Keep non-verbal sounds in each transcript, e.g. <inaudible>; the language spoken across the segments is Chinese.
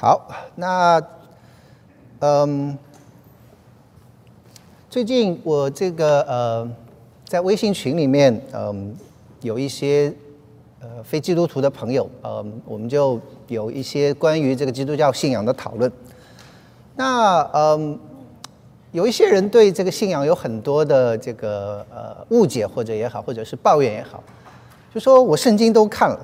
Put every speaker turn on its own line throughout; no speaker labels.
好，那嗯，最近我这个呃，在微信群里面，嗯，有一些呃非基督徒的朋友，嗯，我们就有一些关于这个基督教信仰的讨论。那嗯，有一些人对这个信仰有很多的这个呃误解或者也好，或者是抱怨也好，就说我圣经都看了。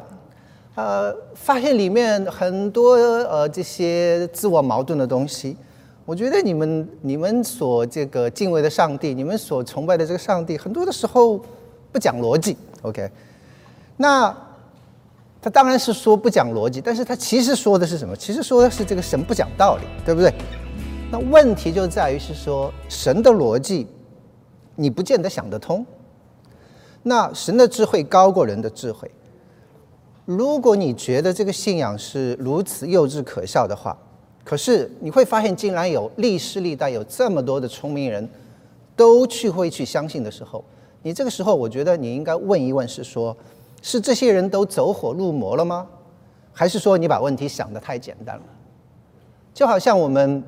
呃，发现里面很多呃这些自我矛盾的东西。我觉得你们你们所这个敬畏的上帝，你们所崇拜的这个上帝，很多的时候不讲逻辑。OK，那他当然是说不讲逻辑，但是他其实说的是什么？其实说的是这个神不讲道理，对不对？那问题就在于是说神的逻辑，你不见得想得通。那神的智慧高过人的智慧。如果你觉得这个信仰是如此幼稚可笑的话，可是你会发现，竟然有历世历代有这么多的聪明人，都去会去相信的时候，你这个时候，我觉得你应该问一问：是说，是这些人都走火入魔了吗？还是说你把问题想得太简单了？就好像我们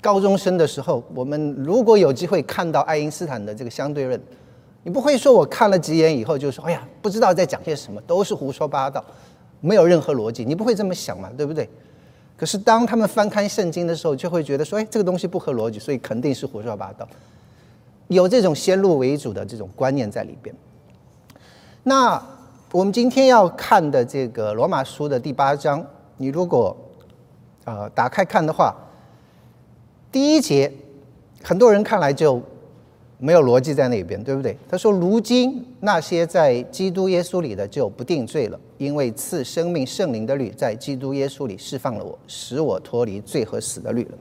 高中生的时候，我们如果有机会看到爱因斯坦的这个相对论。你不会说，我看了几眼以后就说，哎呀，不知道在讲些什么，都是胡说八道，没有任何逻辑。你不会这么想嘛，对不对？可是当他们翻开圣经的时候，就会觉得说，哎，这个东西不合逻辑，所以肯定是胡说八道。有这种先入为主的这种观念在里边。那我们今天要看的这个罗马书的第八章，你如果呃打开看的话，第一节，很多人看来就。没有逻辑在那边，对不对？他说：“如今那些在基督耶稣里的就不定罪了，因为赐生命圣灵的律在基督耶稣里释放了我，使我脱离罪和死的律了。”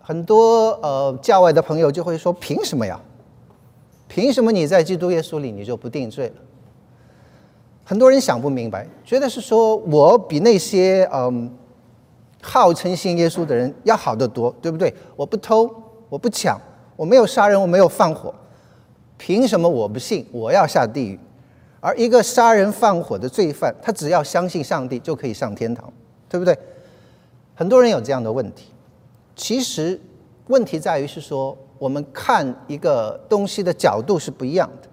很多呃教外的朋友就会说：“凭什么呀？凭什么你在基督耶稣里你就不定罪了？”很多人想不明白，觉得是说我比那些嗯号称信耶稣的人要好得多，对不对？我不偷，我不抢。我没有杀人，我没有放火，凭什么我不信？我要下地狱。而一个杀人放火的罪犯，他只要相信上帝就可以上天堂，对不对？很多人有这样的问题。其实问题在于是说，我们看一个东西的角度是不一样的。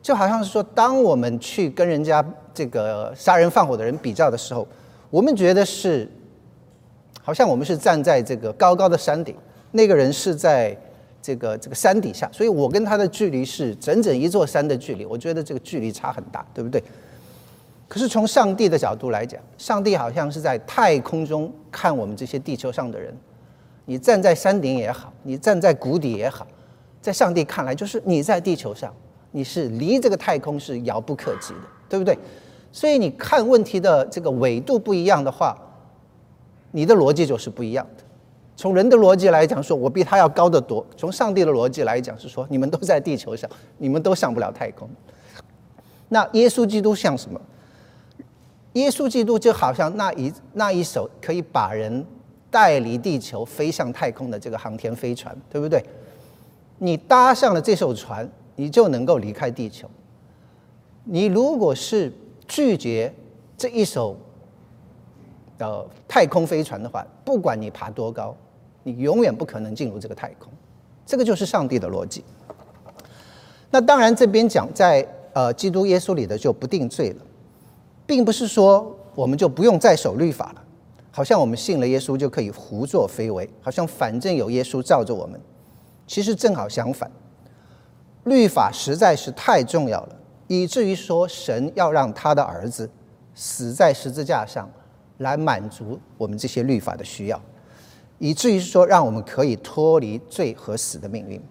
就好像是说，当我们去跟人家这个杀人放火的人比较的时候，我们觉得是，好像我们是站在这个高高的山顶，那个人是在。这个这个山底下，所以我跟他的距离是整整一座山的距离。我觉得这个距离差很大，对不对？可是从上帝的角度来讲，上帝好像是在太空中看我们这些地球上的人。你站在山顶也好，你站在谷底也好，在上帝看来，就是你在地球上，你是离这个太空是遥不可及的，对不对？所以你看问题的这个纬度不一样的话，你的逻辑就是不一样。从人的逻辑来讲，说我比他要高得多；从上帝的逻辑来讲，是说你们都在地球上，你们都上不了太空。那耶稣基督像什么？耶稣基督就好像那一那一手可以把人带离地球飞向太空的这个航天飞船，对不对？你搭上了这艘船，你就能够离开地球。你如果是拒绝这一艘呃太空飞船的话，不管你爬多高。你永远不可能进入这个太空，这个就是上帝的逻辑。那当然，这边讲在呃基督耶稣里的就不定罪了，并不是说我们就不用再守律法了，好像我们信了耶稣就可以胡作非为，好像反正有耶稣罩着我们。其实正好相反，律法实在是太重要了，以至于说神要让他的儿子死在十字架上，来满足我们这些律法的需要。以至于说，让我们可以脱离罪和死的命运。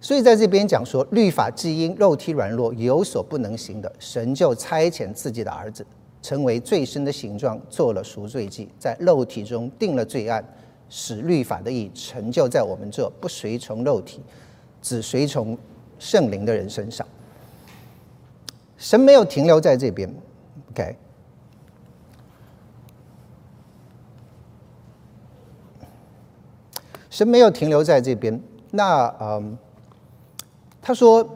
所以在这边讲说，律法既因肉体软弱有所不能行的，神就差遣自己的儿子，成为最深的形状，做了赎罪祭，在肉体中定了罪案，使律法的义成就在我们这不随从肉体，只随从圣灵的人身上。神没有停留在这边，OK。神没有停留在这边，那嗯，他说，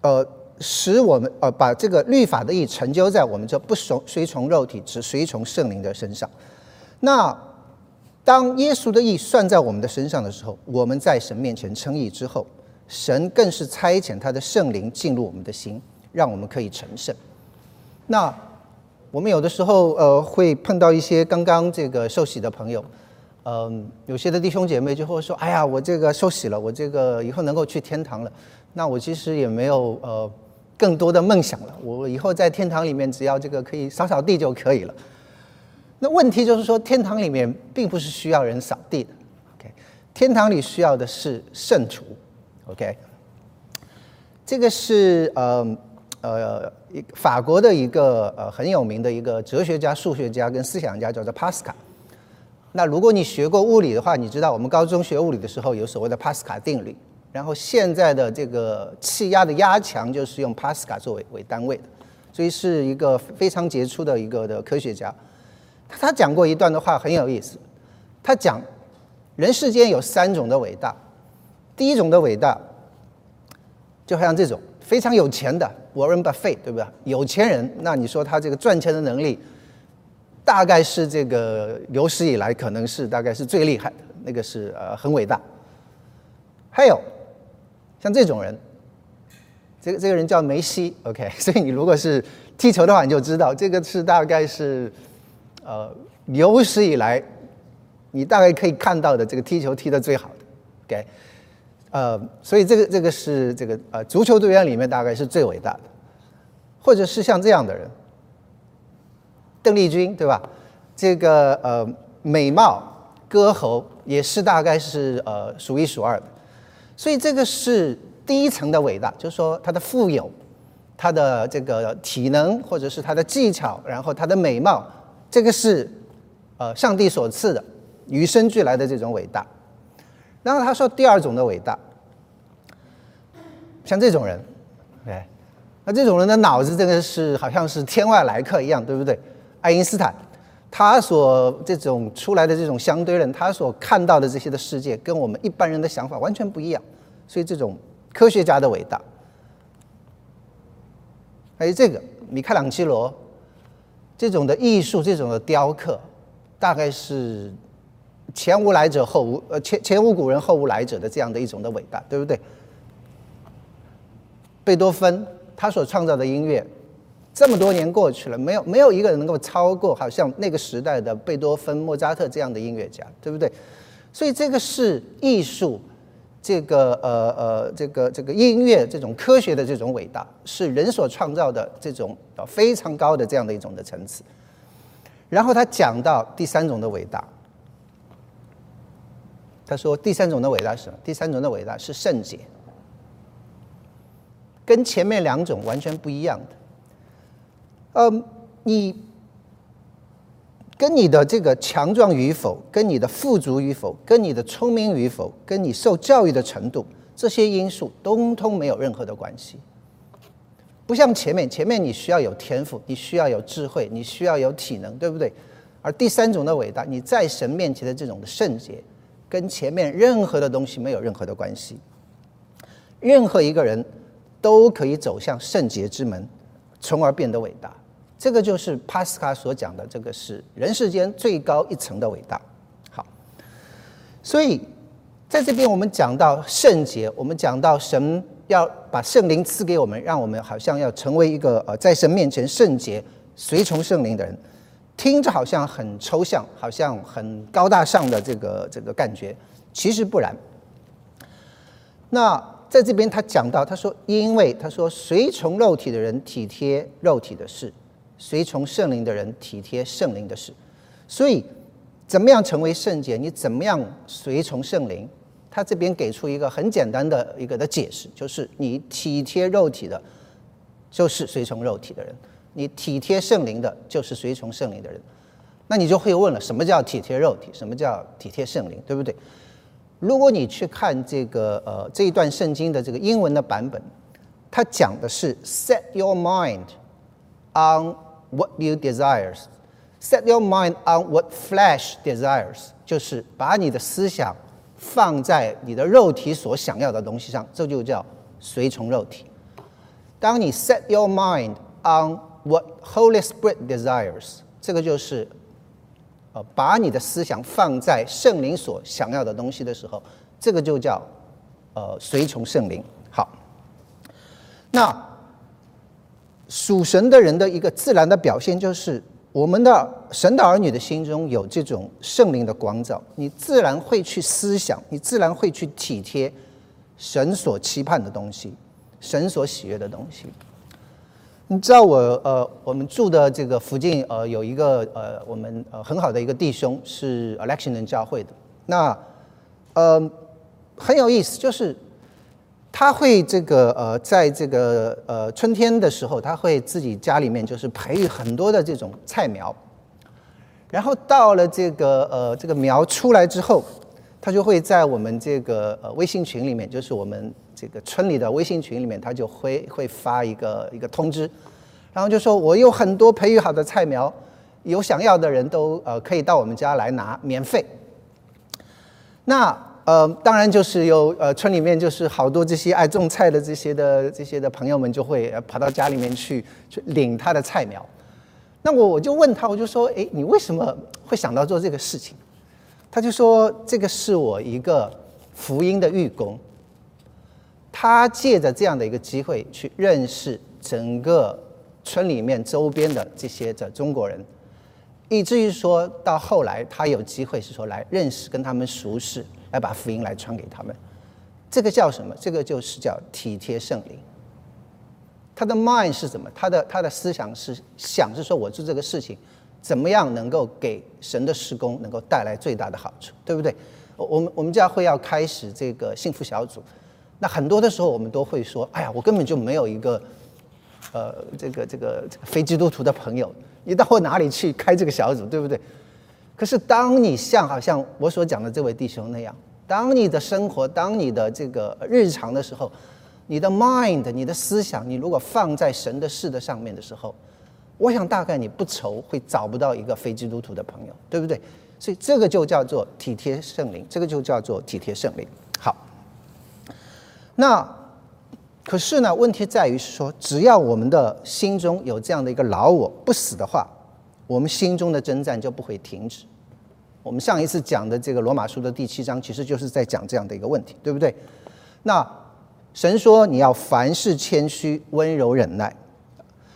呃，使我们呃把这个律法的意成就在我们这不从随从肉体，只随从圣灵的身上。那当耶稣的意算在我们的身上的时候，我们在神面前称义之后，神更是差遣他的圣灵进入我们的心，让我们可以成圣。那我们有的时候呃会碰到一些刚刚这个受洗的朋友，嗯，有些的弟兄姐妹就会说：“哎呀，我这个受洗了，我这个以后能够去天堂了。”那我其实也没有呃更多的梦想了。我以后在天堂里面，只要这个可以扫扫地就可以了。那问题就是说，天堂里面并不是需要人扫地的。OK，天堂里需要的是圣徒。OK，这个是呃呃法国的一个呃很有名的一个哲学家、数学家跟思想家，叫做帕斯卡。那如果你学过物理的话，你知道我们高中学物理的时候有所谓的帕斯卡定律。然后现在的这个气压的压强就是用帕斯卡作为为单位的，所以是一个非常杰出的一个的科学家。他讲过一段的话很有意思，他讲人世间有三种的伟大，第一种的伟大，就好像这种非常有钱的 warren buffet 对不对？有钱人，那你说他这个赚钱的能力，大概是这个有史以来可能是大概是最厉害的，那个是呃很伟大。还有。像这种人，这个这个人叫梅西，OK，<laughs> 所以你如果是踢球的话，你就知道这个是大概是呃有史以来你大概可以看到的这个踢球踢的最好的，OK，呃，所以这个这个是这个呃足球队员里面大概是最伟大的，或者是像这样的人，邓丽君对吧？这个呃美貌歌喉也是大概是呃数一数二的。所以这个是第一层的伟大，就是说他的富有，他的这个体能，或者是他的技巧，然后他的美貌，这个是呃上帝所赐的与生俱来的这种伟大。然后他说第二种的伟大，像这种人，哎，那这种人的脑子真的是好像是天外来客一样，对不对？爱因斯坦。他所这种出来的这种相对论，他所看到的这些的世界，跟我们一般人的想法完全不一样。所以这种科学家的伟大，还有这个米开朗基罗这种的艺术，这种的雕刻，大概是前无来者后无呃前前无古人后无来者的这样的一种的伟大，对不对？贝多芬他所创造的音乐。这么多年过去了，没有没有一个人能够超过好像那个时代的贝多芬、莫扎特这样的音乐家，对不对？所以这个是艺术，这个呃呃这个这个音乐这种科学的这种伟大，是人所创造的这种非常高的这样的一种的层次。然后他讲到第三种的伟大，他说第三种的伟大是什么？第三种的伟大是圣洁，跟前面两种完全不一样的。嗯，你跟你的这个强壮与否，跟你的富足与否，跟你的聪明与否，跟你受教育的程度，这些因素通通没有任何的关系。不像前面，前面你需要有天赋，你需要有智慧，你需要有体能，对不对？而第三种的伟大，你在神面前的这种圣洁，跟前面任何的东西没有任何的关系。任何一个人都可以走向圣洁之门，从而变得伟大。这个就是帕斯卡所讲的，这个是人世间最高一层的伟大。好，所以在这边我们讲到圣洁，我们讲到神要把圣灵赐给我们，让我们好像要成为一个呃在神面前圣洁、随从圣灵的人，听着好像很抽象，好像很高大上的这个这个感觉，其实不然。那在这边他讲到，他说，因为他说随从肉体的人体贴肉体的事。随从圣灵的人体贴圣灵的事，所以怎么样成为圣洁？你怎么样随从圣灵？他这边给出一个很简单的一个的解释，就是你体贴肉体的，就是随从肉体的人；你体贴圣灵的，就是随从圣灵的人。那你就会问了：什么叫体贴肉体？什么叫体贴圣灵？对不对？如果你去看这个呃这一段圣经的这个英文的版本，它讲的是 “set your mind on”。What you desires, set your mind on what flesh desires，就是把你的思想放在你的肉体所想要的东西上，这就叫随从肉体。当你 set your mind on what Holy Spirit desires，这个就是把你的思想放在圣灵所想要的东西的时候，这个就叫呃随从圣灵。好，那属神的人的一个自然的表现就是。我们的神的儿女的心中有这种圣灵的光照，你自然会去思想，你自然会去体贴神所期盼的东西，神所喜悦的东西。你知道我呃，我们住的这个附近呃，有一个呃，我们呃很好的一个弟兄是 Election 人教会的，那呃很有意思，就是。他会这个呃，在这个呃春天的时候，他会自己家里面就是培育很多的这种菜苗，然后到了这个呃这个苗出来之后，他就会在我们这个呃微信群里面，就是我们这个村里的微信群里面，他就会会发一个一个通知，然后就说我有很多培育好的菜苗，有想要的人都呃可以到我们家来拿，免费。那。呃，当然就是有呃，村里面就是好多这些爱种菜的这些的这些的朋友们就会跑到家里面去去领他的菜苗。那我我就问他，我就说，哎，你为什么会想到做这个事情？他就说，这个是我一个福音的预工。他借着这样的一个机会去认识整个村里面周边的这些的中国人，以至于说到后来他有机会是说来认识跟他们熟识。来把福音来传给他们，这个叫什么？这个就是叫体贴圣灵。他的 mind 是什么？他的他的思想是想是说，我做这个事情，怎么样能够给神的施工能够带来最大的好处，对不对？我们我们教会要开始这个幸福小组，那很多的时候我们都会说，哎呀，我根本就没有一个，呃，这个这个非基督徒的朋友，你到哪里去开这个小组，对不对？可是，当你像好像我所讲的这位弟兄那样，当你的生活，当你的这个日常的时候，你的 mind，你的思想，你如果放在神的事的上面的时候，我想大概你不愁会找不到一个非基督徒的朋友，对不对？所以这个就叫做体贴圣灵，这个就叫做体贴圣灵。那可是呢，问题在于是说，只要我们的心中有这样的一个老我不死的话。我们心中的征战就不会停止。我们上一次讲的这个罗马书的第七章，其实就是在讲这样的一个问题，对不对？那神说你要凡事谦虚、温柔忍耐，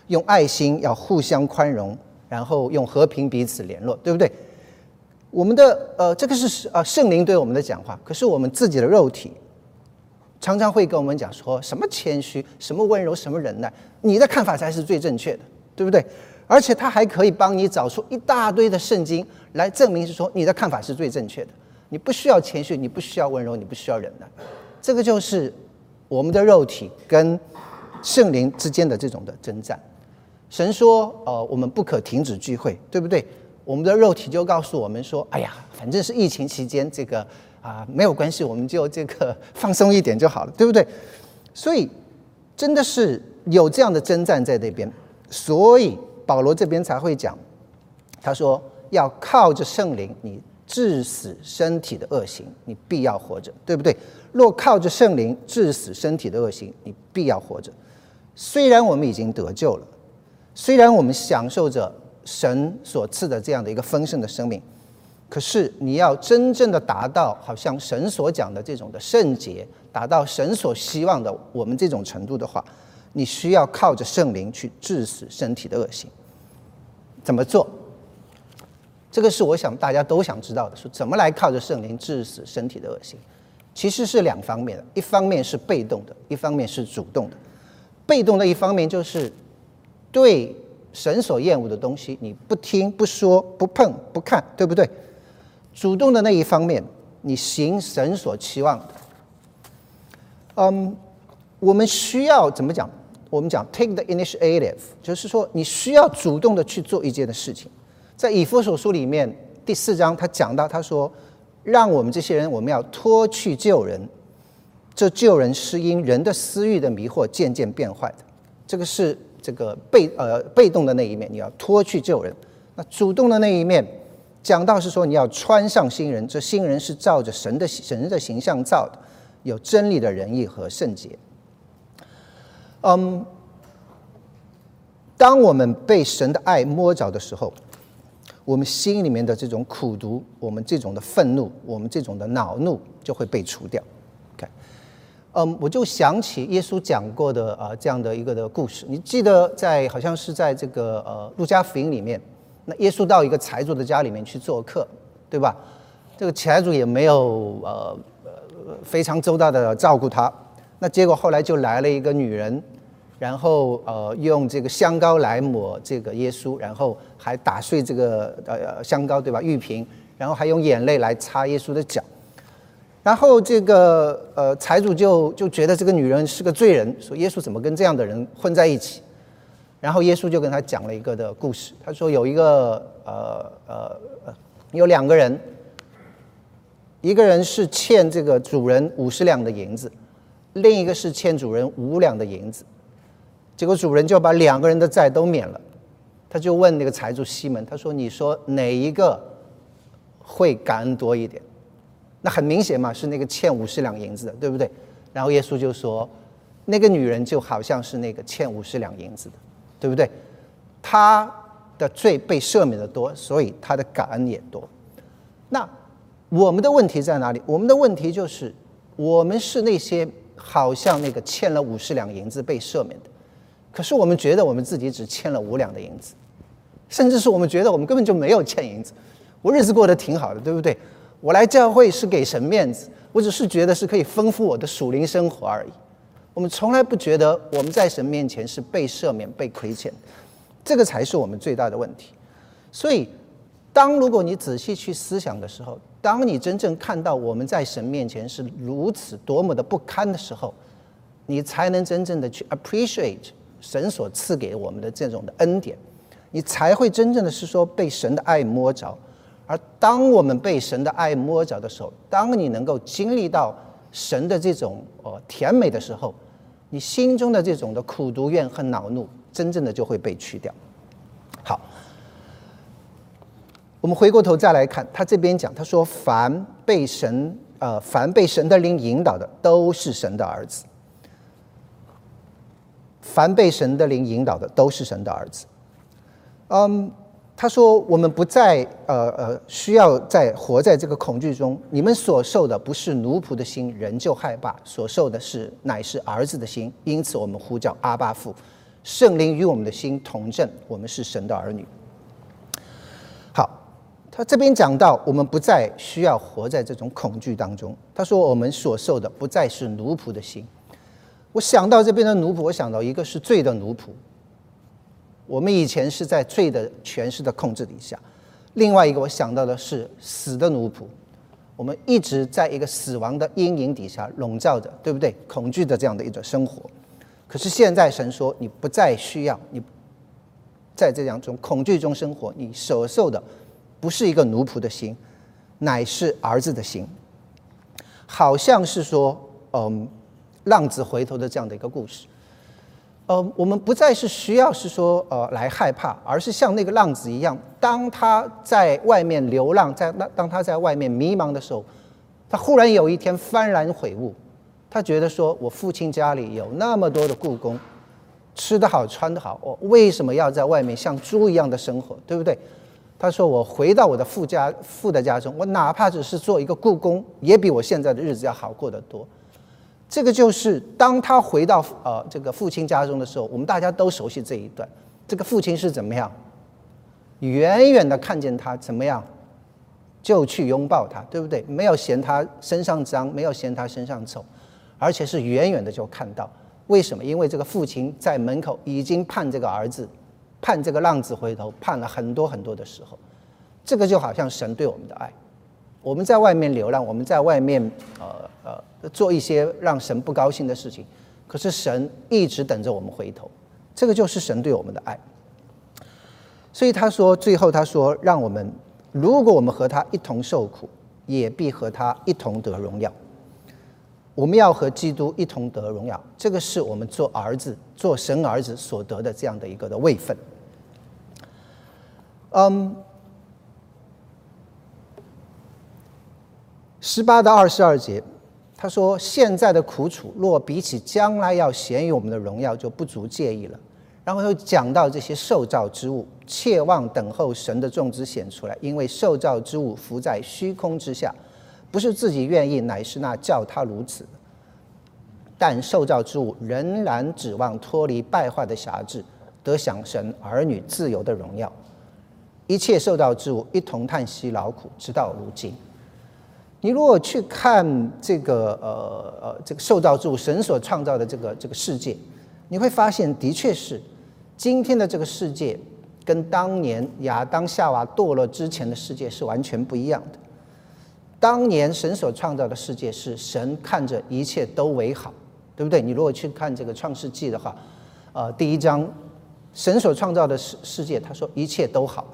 用爱心要互相宽容，然后用和平彼此联络，对不对？我们的呃，这个是呃圣灵对我们的讲话，可是我们自己的肉体常常会跟我们讲说什么谦虚、什么温柔、什么忍耐，你的看法才是最正确的，对不对？而且他还可以帮你找出一大堆的圣经来证明，是说你的看法是最正确的。你不需要谦虚，你不需要温柔，你不需要忍耐。这个就是我们的肉体跟圣灵之间的这种的征战。神说：“呃，我们不可停止聚会，对不对？”我们的肉体就告诉我们说：“哎呀，反正是疫情期间，这个啊没有关系，我们就这个放松一点就好了，对不对？”所以真的是有这样的征战在那边，所以。保罗这边才会讲，他说要靠着圣灵，你致死身体的恶行，你必要活着，对不对？若靠着圣灵致死身体的恶行，你必要活着。虽然我们已经得救了，虽然我们享受着神所赐的这样的一个丰盛的生命，可是你要真正的达到好像神所讲的这种的圣洁，达到神所希望的我们这种程度的话。你需要靠着圣灵去致死身体的恶行，怎么做？这个是我想大家都想知道的，说怎么来靠着圣灵致死身体的恶行？其实是两方面的，一方面是被动的，一方面是主动的。被动的一方面就是对神所厌恶的东西，你不听、不说、不碰、不看，对不对？主动的那一方面，你行神所期望的。嗯。我们需要怎么讲？我们讲 take the initiative，就是说你需要主动的去做一件的事情。在以弗所书里面第四章，他讲到他说，让我们这些人，我们要脱去救人。这救人是因人的私欲的迷惑渐渐变坏的。这个是这个被呃被动的那一面，你要脱去救人。那主动的那一面，讲到是说你要穿上新人。这新人是照着神的神的形象造的，有真理的仁义和圣洁。嗯，当我们被神的爱摸着的时候，我们心里面的这种苦毒，我们这种的愤怒，我们这种的恼怒就会被除掉。OK，嗯，我就想起耶稣讲过的啊这样的一个的故事。你记得在好像是在这个呃路加福音里面，那耶稣到一个财主的家里面去做客，对吧？这个财主也没有呃非常周到的照顾他。那结果后来就来了一个女人，然后呃用这个香膏来抹这个耶稣，然后还打碎这个呃香膏对吧玉瓶，然后还用眼泪来擦耶稣的脚，然后这个呃财主就就觉得这个女人是个罪人，说耶稣怎么跟这样的人混在一起？然后耶稣就跟他讲了一个的故事，他说有一个呃呃有两个人，一个人是欠这个主人五十两的银子。另一个是欠主人五两的银子，结果主人就把两个人的债都免了。他就问那个财主西门，他说：“你说哪一个会感恩多一点？”那很明显嘛，是那个欠五十两银子的，对不对？然后耶稣就说：“那个女人就好像是那个欠五十两银子的，对不对？他的罪被赦免的多，所以他的感恩也多。那我们的问题在哪里？我们的问题就是我们是那些。”好像那个欠了五十两银子被赦免的，可是我们觉得我们自己只欠了五两的银子，甚至是我们觉得我们根本就没有欠银子，我日子过得挺好的，对不对？我来教会是给神面子，我只是觉得是可以丰富我的属灵生活而已。我们从来不觉得我们在神面前是被赦免、被亏欠，这个才是我们最大的问题。所以，当如果你仔细去思想的时候，当你真正看到我们在神面前是如此多么的不堪的时候，你才能真正的去 appreciate 神所赐给我们的这种的恩典，你才会真正的是说被神的爱摸着。而当我们被神的爱摸着的时候，当你能够经历到神的这种呃甜美的时候，你心中的这种的苦毒怨恨恼怒，真正的就会被去掉。好。我们回过头再来看，他这边讲，他说：“凡被神，呃，凡被神的灵引导的，都是神的儿子。凡被神的灵引导的，都是神的儿子。”嗯，他说：“我们不再，呃呃，需要在活在这个恐惧中。你们所受的不是奴仆的心，人就害怕；所受的是乃是儿子的心。因此，我们呼叫阿巴父，圣灵与我们的心同证，我们是神的儿女。”好。他这边讲到，我们不再需要活在这种恐惧当中。他说，我们所受的不再是奴仆的心。我想到这边的奴仆，我想到一个是罪的奴仆。我们以前是在罪的权势的控制底下；另外一个，我想到的是死的奴仆。我们一直在一个死亡的阴影底下笼罩着，对不对？恐惧的这样的一种生活。可是现在神说，你不再需要你在这样种恐惧中生活，你所受的。不是一个奴仆的心，乃是儿子的心。好像是说，嗯，浪子回头的这样的一个故事。呃，我们不再是需要是说，呃，来害怕，而是像那个浪子一样，当他在外面流浪，在那当他在外面迷茫的时候，他忽然有一天幡然悔悟，他觉得说，我父亲家里有那么多的故宫，吃得好，穿得好，我为什么要在外面像猪一样的生活，对不对？他说：“我回到我的父家父的家中，我哪怕只是做一个故宫，也比我现在的日子要好过得多。”这个就是当他回到呃这个父亲家中的时候，我们大家都熟悉这一段。这个父亲是怎么样？远远的看见他怎么样，就去拥抱他，对不对？没有嫌他身上脏，没有嫌他身上丑，而且是远远的就看到。为什么？因为这个父亲在门口已经盼这个儿子。盼这个浪子回头，盼了很多很多的时候，这个就好像神对我们的爱。我们在外面流浪，我们在外面呃呃做一些让神不高兴的事情，可是神一直等着我们回头，这个就是神对我们的爱。所以他说，最后他说，让我们如果我们和他一同受苦，也必和他一同得荣耀。我们要和基督一同得荣耀，这个是我们做儿子、做神儿子所得的这样的一个的位分。嗯，十八到二十二节，他说：“现在的苦楚，若比起将来要显于我们的荣耀，就不足介意了。然后又讲到这些受造之物，切望等候神的众子显出来，因为受造之物浮在虚空之下，不是自己愿意，乃是那叫他如此。但受造之物仍然指望脱离败坏的辖制，得享神儿女自由的荣耀。一切受造之物一同叹息劳苦，直到如今。你如果去看这个呃呃这个受造之物，神所创造的这个这个世界，你会发现，的确是今天的这个世界跟当年亚当夏娃堕落之前的世界是完全不一样的。当年神所创造的世界是神看着一切都为好，对不对？你如果去看这个创世纪的话，呃，第一章神所创造的世世界，他说一切都好。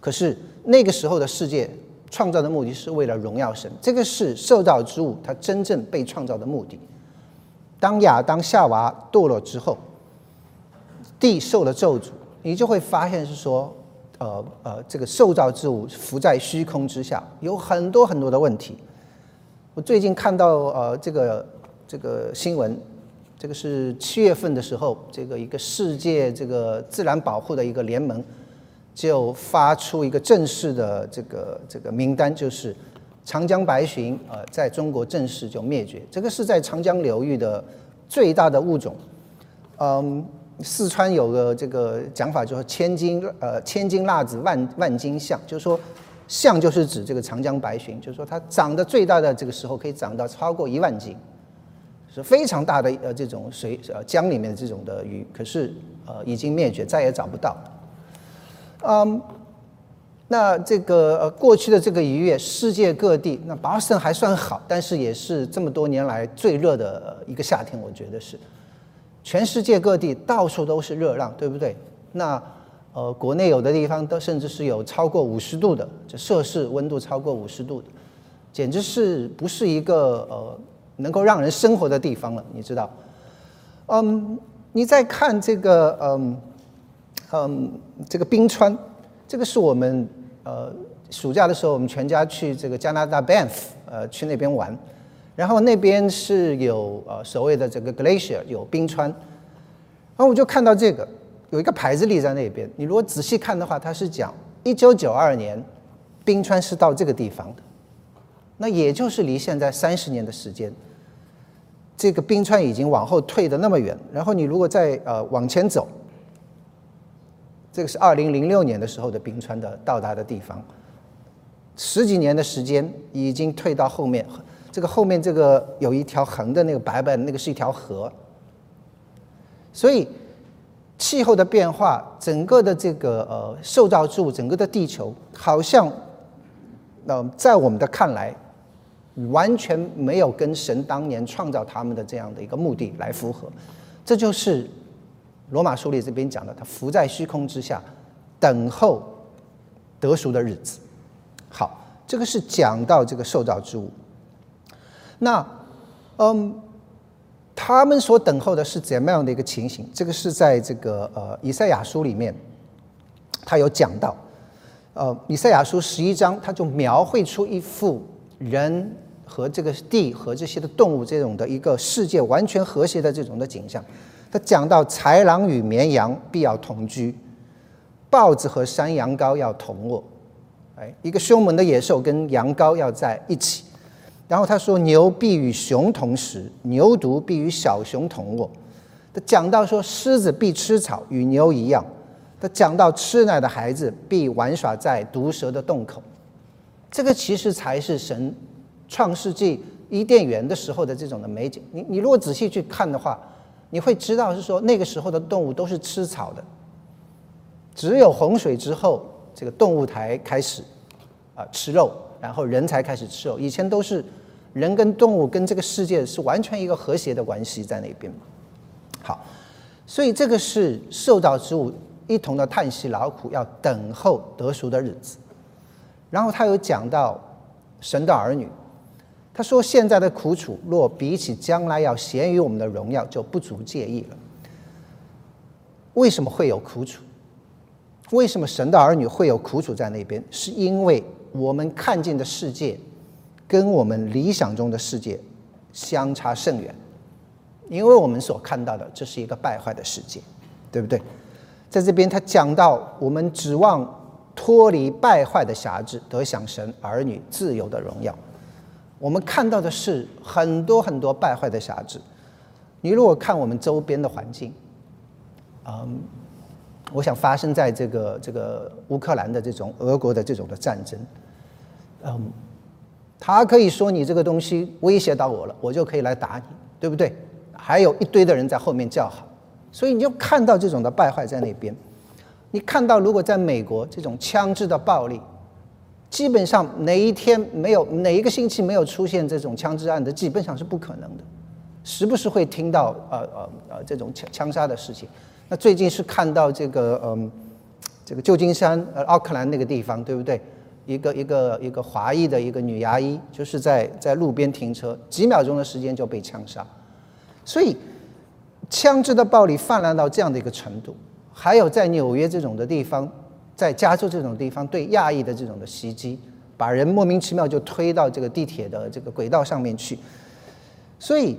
可是那个时候的世界。创造的目的是为了荣耀神，这个是受造之物它真正被创造的目的。当亚当夏娃堕落之后，地受了咒诅，你就会发现是说，呃呃，这个受造之物浮在虚空之下，有很多很多的问题。我最近看到呃这个这个新闻，这个是七月份的时候，这个一个世界这个自然保护的一个联盟。就发出一个正式的这个这个名单，就是长江白鲟，呃，在中国正式就灭绝。这个是在长江流域的最大的物种。嗯，四川有个这个讲法，就是千斤呃千斤辣子万万斤象，就是说象就是指这个长江白鲟，就是说它长得最大的这个时候可以长到超过一万斤，是非常大的呃这种水呃江里面的这种的鱼，可是呃已经灭绝，再也找不到。嗯，那这个呃过去的这个一月，世界各地，那 Boston 还算好，但是也是这么多年来最热的一个夏天，我觉得是，全世界各地到处都是热浪，对不对？那呃国内有的地方都甚至是有超过五十度的，这摄氏温度超过五十度的，简直是不是一个呃能够让人生活的地方了？你知道？嗯，你再看这个嗯。嗯，这个冰川，这个是我们呃暑假的时候，我们全家去这个加拿大 Banff，呃去那边玩，然后那边是有呃所谓的这个 glacier 有冰川，然后我就看到这个有一个牌子立在那边，你如果仔细看的话，它是讲一九九二年冰川是到这个地方的，那也就是离现在三十年的时间，这个冰川已经往后退的那么远，然后你如果再呃往前走。这个是二零零六年的时候的冰川的到达的地方，十几年的时间已经退到后面，这个后面这个有一条横的那个白白的那个是一条河，所以气候的变化，整个的这个呃受造之物，整个的地球好像，呃在我们的看来，完全没有跟神当年创造他们的这样的一个目的来符合，这就是。罗马书里这边讲的，他浮在虚空之下，等候得赎的日子。好，这个是讲到这个受造之物。那，嗯，他们所等候的是怎么样的一个情形？这个是在这个呃以赛亚书里面，他有讲到。呃，以赛亚书十一章，他就描绘出一幅人和这个地和这些的动物这种的一个世界完全和谐的这种的景象。他讲到豺狼与绵羊必要同居，豹子和山羊羔要同卧，哎，一个凶猛的野兽跟羊羔要在一起。然后他说牛必与熊同食，牛犊必与小熊同卧。他讲到说狮子必吃草，与牛一样。他讲到吃奶的孩子必玩耍在毒蛇的洞口。这个其实才是神创世纪伊甸园的时候的这种的美景。你你如果仔细去看的话。你会知道是说那个时候的动物都是吃草的，只有洪水之后，这个动物才开始啊吃肉，然后人才开始吃肉。以前都是人跟动物跟这个世界是完全一个和谐的关系在那边。好，所以这个是受到之物一同的叹息劳苦，要等候得赎的日子。然后他有讲到神的儿女。他说：“现在的苦楚，若比起将来要咸于我们的荣耀，就不足介意了。为什么会有苦楚？为什么神的儿女会有苦楚在那边？是因为我们看见的世界，跟我们理想中的世界相差甚远。因为我们所看到的，这是一个败坏的世界。对不对？在这边他讲到，我们指望脱离败坏的辖制，得享神儿女自由的荣耀。我们看到的是很多很多败坏的瑕疵。你如果看我们周边的环境，嗯，我想发生在这个这个乌克兰的这种俄国的这种的战争，嗯，他可以说你这个东西威胁到我了，我就可以来打你，对不对？还有一堆的人在后面叫好，所以你就看到这种的败坏在那边。你看到如果在美国这种枪支的暴力，基本上哪一天没有哪一个星期没有出现这种枪支案的，基本上是不可能的。时不时会听到呃呃呃这种枪枪杀的事情。那最近是看到这个嗯，这个旧金山呃奥克兰那个地方对不对？一个一个一个华裔的一个女牙医，就是在在路边停车，几秒钟的时间就被枪杀。所以枪支的暴力泛滥到这样的一个程度，还有在纽约这种的地方，在加州这种地方对亚裔的这种的袭击，把人莫名其妙就推到这个地铁的这个轨道上面去，所以。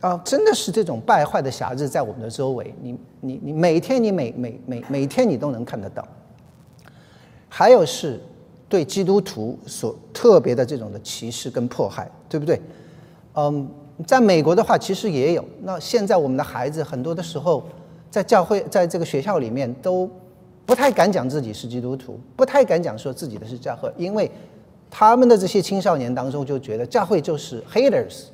啊，真的是这种败坏的瑕疵在我们的周围，你你你每天你每每每每天你都能看得到。还有是对基督徒所特别的这种的歧视跟迫害，对不对？嗯，在美国的话其实也有。那现在我们的孩子很多的时候在教会在这个学校里面都不太敢讲自己是基督徒，不太敢讲说自己的是教会，因为他们的这些青少年当中就觉得教会就是 haters。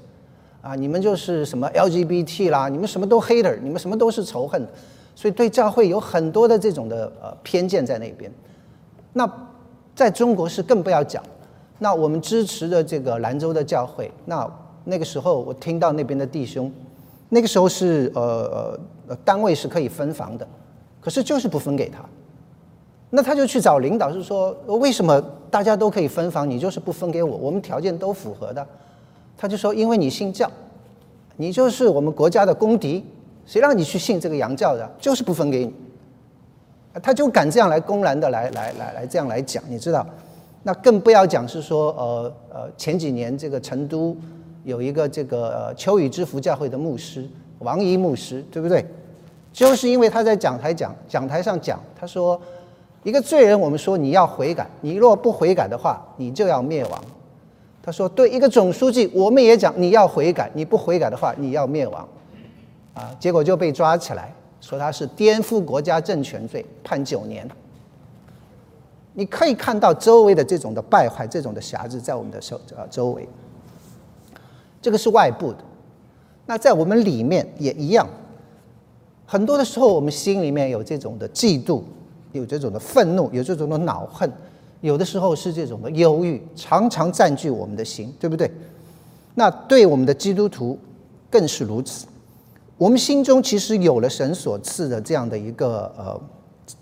啊，你们就是什么 LGBT 啦，你们什么都 hater，你们什么都是仇恨，所以对教会有很多的这种的呃偏见在那边。那在中国是更不要讲。那我们支持的这个兰州的教会，那那个时候我听到那边的弟兄，那个时候是呃呃单位是可以分房的，可是就是不分给他。那他就去找领导，是说为什么大家都可以分房，你就是不分给我？我们条件都符合的。他就说：“因为你信教，你就是我们国家的公敌，谁让你去信这个洋教的？就是不分给你。”他就敢这样来公然的来来来来这样来讲，你知道？那更不要讲是说，呃呃，前几年这个成都有一个这个呃秋雨之福教会的牧师王一牧师，对不对？就是因为他在讲台讲讲台上讲，他说一个罪人，我们说你要悔改，你若不悔改的话，你就要灭亡。他说：“对一个总书记，我们也讲你要悔改，你不悔改的话，你要灭亡。”啊，结果就被抓起来，说他是颠覆国家政权罪，判九年。你可以看到周围的这种的败坏，这种的瑕疵在我们的周呃周围。这个是外部的，那在我们里面也一样。很多的时候，我们心里面有这种的嫉妒，有这种的愤怒，有这种的恼恨。有的时候是这种的忧郁，常常占据我们的心，对不对？那对我们的基督徒更是如此。我们心中其实有了神所赐的这样的一个呃，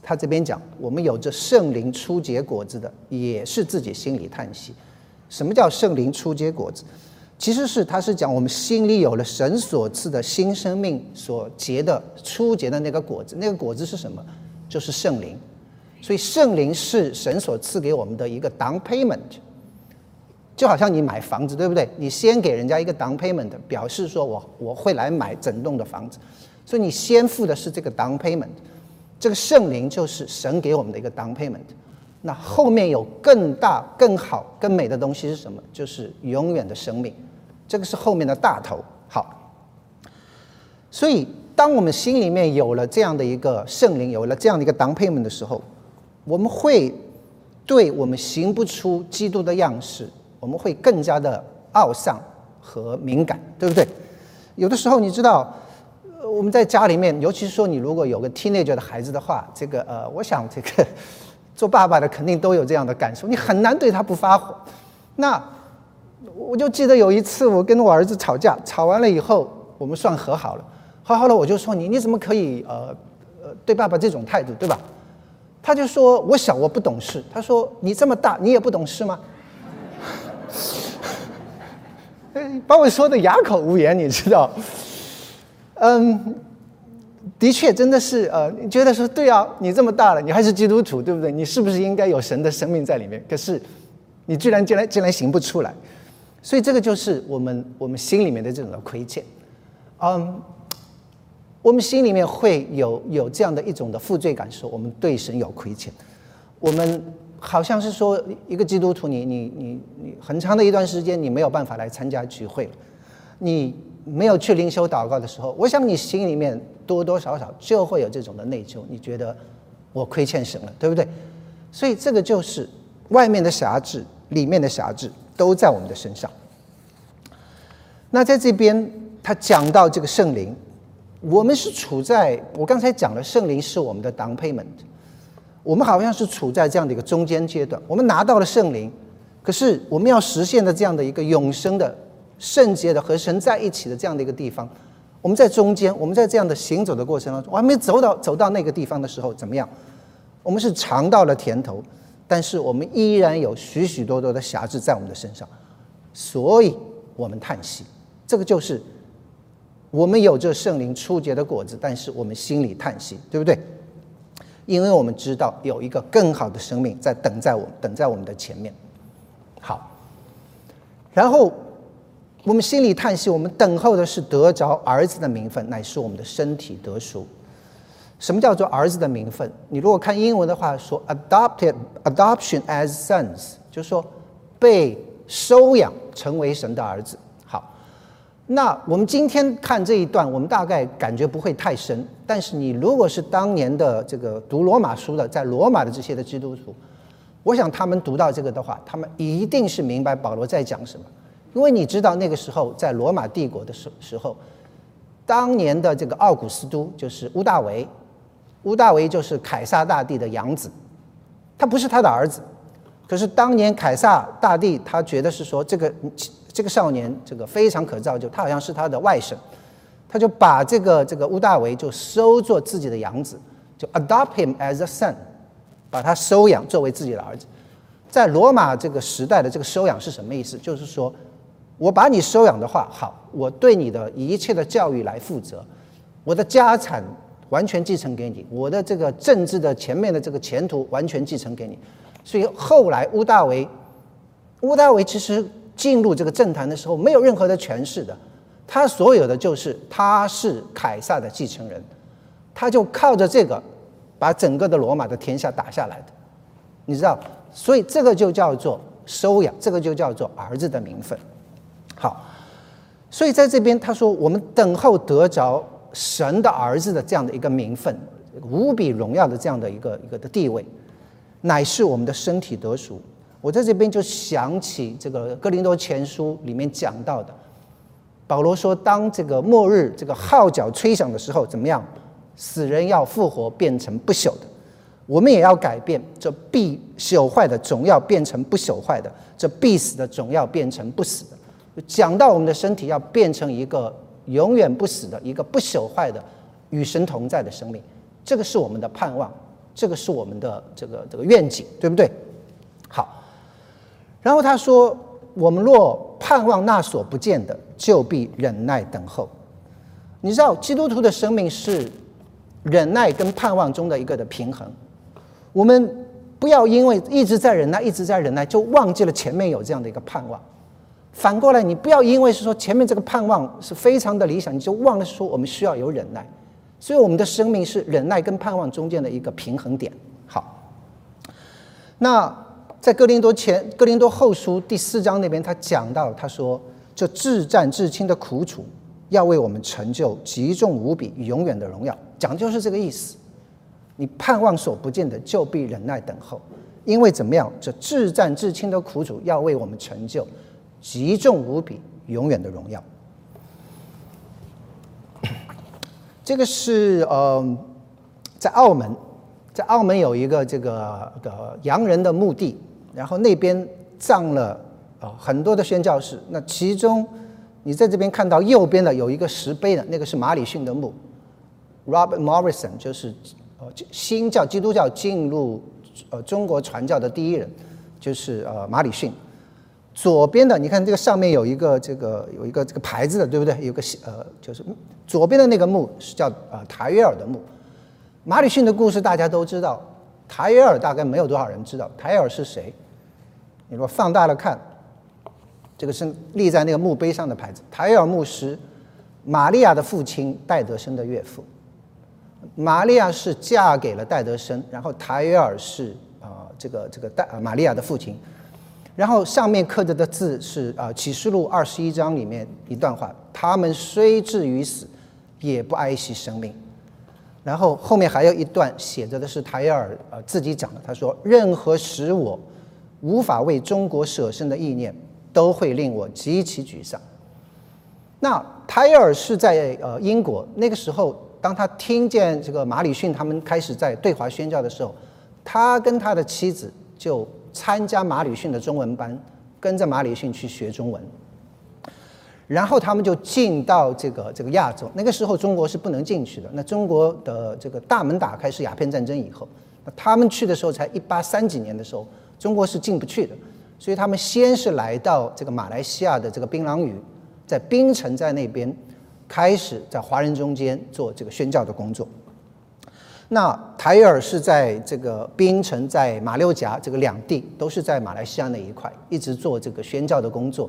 他这边讲，我们有着圣灵初结果子的，也是自己心里叹息。什么叫圣灵初结果子？其实是他是讲我们心里有了神所赐的新生命所结的初结的那个果子，那个果子是什么？就是圣灵。所以圣灵是神所赐给我们的一个 down payment，就好像你买房子，对不对？你先给人家一个 down payment，表示说我我会来买整栋的房子，所以你先付的是这个 down payment。这个圣灵就是神给我们的一个 down payment。那后面有更大、更好、更美的东西是什么？就是永远的生命，这个是后面的大头。好，所以当我们心里面有了这样的一个圣灵，有了这样的一个 down payment 的时候，我们会对我们行不出基督的样式，我们会更加的懊丧和敏感，对不对？有的时候你知道，我们在家里面，尤其是说你如果有个 teenager 的孩子的话，这个呃，我想这个做爸爸的肯定都有这样的感受，你很难对他不发火。那 <laughs> 我就记得有一次我跟我儿子吵架，吵完了以后我们算和好了，和好了我就说你你怎么可以呃呃对爸爸这种态度，对吧？他就说：“我小，我不懂事。”他说：“你这么大，你也不懂事吗？” <laughs> 把我说的哑口无言，你知道？嗯，的确，真的是呃，觉得说对啊，你这么大了，你还是基督徒，对不对？你是不是应该有神的生命在里面？可是你居然竟然竟然行不出来，所以这个就是我们我们心里面的这种的亏欠。嗯，我们心里面会有有这样的一种的负罪感，说我们对神有亏欠，我们好像是说一个基督徒，你你你你很长的一段时间你没有办法来参加聚会了，你没有去灵修祷告的时候，我想你心里面多多少少就会有这种的内疚，你觉得我亏欠神了，对不对？所以这个就是外面的辖制，里面的辖制都在我们的身上。那在这边他讲到这个圣灵。我们是处在我刚才讲了，圣灵是我们的 down payment，我们好像是处在这样的一个中间阶段。我们拿到了圣灵，可是我们要实现的这样的一个永生的、圣洁的和神在一起的这样的一个地方，我们在中间，我们在这样的行走的过程当中，我还没走到走到那个地方的时候，怎么样？我们是尝到了甜头，但是我们依然有许许多多的瑕疵在我们的身上，所以我们叹息。这个就是。我们有这圣灵初结的果子，但是我们心里叹息，对不对？因为我们知道有一个更好的生命在等在我们等在我们的前面。好，然后我们心里叹息，我们等候的是得着儿子的名分，乃是我们的身体得赎。什么叫做儿子的名分？你如果看英文的话，说 adopted adoption as sons，就是说被收养成为神的儿子。那我们今天看这一段，我们大概感觉不会太深。但是你如果是当年的这个读罗马书的，在罗马的这些的基督徒，我想他们读到这个的话，他们一定是明白保罗在讲什么。因为你知道那个时候在罗马帝国的时时候，当年的这个奥古斯都就是屋大维，屋大维就是凯撒大帝的养子，他不是他的儿子。可是当年凯撒大帝他觉得是说这个。这个少年，这个非常可造就，他好像是他的外甥，他就把这个这个乌大维就收做自己的养子，就 adopt him as a son，把他收养作为自己的儿子。在罗马这个时代的这个收养是什么意思？就是说我把你收养的话，好，我对你的一切的教育来负责，我的家产完全继承给你，我的这个政治的前面的这个前途完全继承给你。所以后来乌大维，乌大维其实。进入这个政坛的时候，没有任何的权势的，他所有的就是他是凯撒的继承人，他就靠着这个把整个的罗马的天下打下来的，你知道，所以这个就叫做收养，这个就叫做儿子的名分。好，所以在这边他说，我们等候得着神的儿子的这样的一个名分，无比荣耀的这样的一个一个的地位，乃是我们的身体得赎。我在这边就想起这个《哥林多前书》里面讲到的，保罗说：“当这个末日这个号角吹响的时候，怎么样？死人要复活，变成不朽的；我们也要改变，这必朽坏的总要变成不朽坏的，这必死的总要变成不死的。”讲到我们的身体要变成一个永远不死的、一个不朽坏的、与神同在的生命，这个是我们的盼望，这个是我们的这个这个愿景，对不对？好。然后他说：“我们若盼望那所不见的，就必忍耐等候。你知道，基督徒的生命是忍耐跟盼望中的一个的平衡。我们不要因为一直在忍耐，一直在忍耐，就忘记了前面有这样的一个盼望。反过来，你不要因为是说前面这个盼望是非常的理想，你就忘了说我们需要有忍耐。所以，我们的生命是忍耐跟盼望中间的一个平衡点。好，那。”在哥林多前、哥林多后书第四章那边，他讲到，他说：“这至战至亲的苦楚，要为我们成就极重无比、永远的荣耀。”讲的就是这个意思。你盼望所不见的，就必忍耐等候，因为怎么样？这至战至亲的苦楚，要为我们成就极重无比、永远的荣耀。这个是呃，在澳门，在澳门有一个这个的洋人的墓地。然后那边葬了啊很多的宣教士，那其中你在这边看到右边的有一个石碑的那个是马里逊的墓，Robert Morrison 就是呃新教基督教进入呃中国传教的第一人，就是呃马里逊。左边的你看这个上面有一个这个有一个这个牌子的对不对？有个呃就是左边的那个墓是叫呃塔约尔的墓。马里逊的故事大家都知道，塔约尔大概没有多少人知道塔约尔是谁。你如果放大了看，这个是立在那个墓碑上的牌子。塔耶尔牧师玛利亚的父亲戴德生的岳父。玛利亚是嫁给了戴德生，然后塔耶尔是啊这个这个戴玛利亚的父亲。然后上面刻着的字是啊启示录二十一章里面一段话：他们虽至于死，也不爱惜生命。然后后面还有一段写着的是塔耶尔呃自己讲的，他说：“任何使我无法为中国舍身的意念，都会令我极其沮丧。”那台尔是在呃英国那个时候，当他听见这个马里逊他们开始在对华宣教的时候，他跟他的妻子就参加马里逊的中文班，跟着马里逊去学中文。然后他们就进到这个这个亚洲，那个时候中国是不能进去的。那中国的这个大门打开是鸦片战争以后，那他们去的时候才一八三几年的时候，中国是进不去的。所以他们先是来到这个马来西亚的这个槟榔屿，在槟城在那边开始在华人中间做这个宣教的工作。那台尔是在这个槟城在马六甲这个两地都是在马来西亚那一块，一直做这个宣教的工作。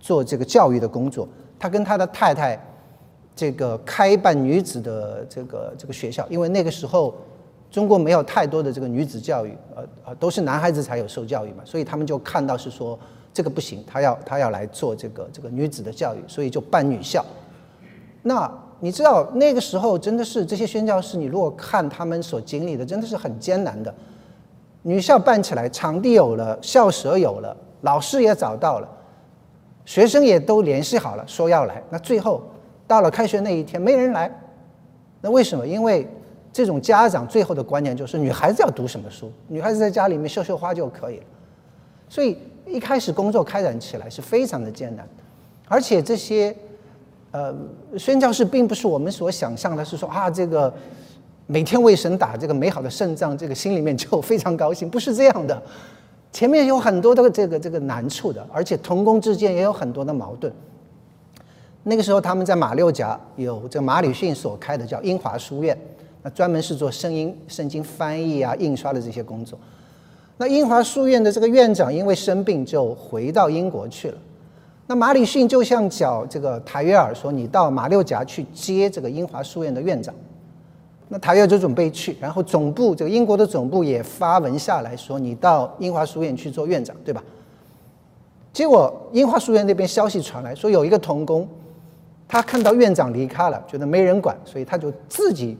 做这个教育的工作，他跟他的太太，这个开办女子的这个这个学校，因为那个时候中国没有太多的这个女子教育，呃呃，都是男孩子才有受教育嘛，所以他们就看到是说这个不行，他要他要来做这个这个女子的教育，所以就办女校。那你知道那个时候真的是这些宣教士，你如果看他们所经历的，真的是很艰难的。女校办起来，场地有了，校舍有了，老师也找到了。学生也都联系好了，说要来。那最后到了开学那一天，没人来。那为什么？因为这种家长最后的观念就是，女孩子要读什么书？女孩子在家里面绣绣花就可以了。所以一开始工作开展起来是非常的艰难，而且这些呃宣教士并不是我们所想象的，是说啊这个每天为神打这个美好的胜仗，这个心里面就非常高兴，不是这样的。前面有很多的这个这个难处的，而且同工之间也有很多的矛盾。那个时候他们在马六甲有这个马里逊所开的叫英华书院，那专门是做声音圣经翻译啊、印刷的这些工作。那英华书院的这个院长因为生病就回到英国去了。那马里逊就像叫这个塔约尔说：“你到马六甲去接这个英华书院的院长。”那塔约尔就准备去，然后总部这个英国的总部也发文下来说，你到英华书院去做院长，对吧？结果英华书院那边消息传来说，有一个童工，他看到院长离开了，觉得没人管，所以他就自己，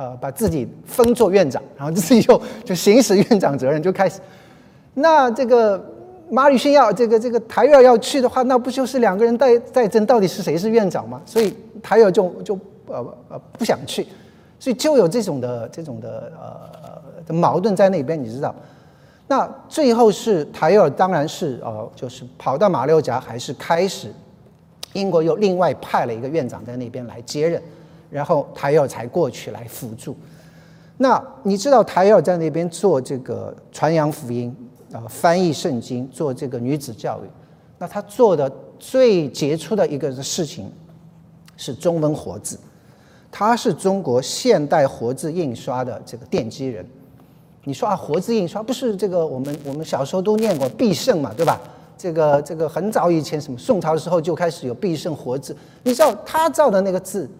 呃，把自己封做院长，然后自己就就行使院长责任，就开始。那这个马里逊要这个这个台约要去的话，那不就是两个人在在争到底是谁是院长吗？所以台约就就呃呃不想去。所以就有这种的这种的呃矛盾在那边，你知道？那最后是台尔，当然是呃，就是跑到马六甲，还是开始英国又另外派了一个院长在那边来接任，然后台尔才过去来辅助。那你知道台尔在那边做这个传扬福音啊，翻译圣经，做这个女子教育。那他做的最杰出的一个事情是中文活字。他是中国现代活字印刷的这个奠基人。你说啊，活字印刷不是这个我们我们小时候都念过必胜嘛，对吧？这个这个很早以前，什么宋朝的时候就开始有必胜活字。你知道他造的那个字，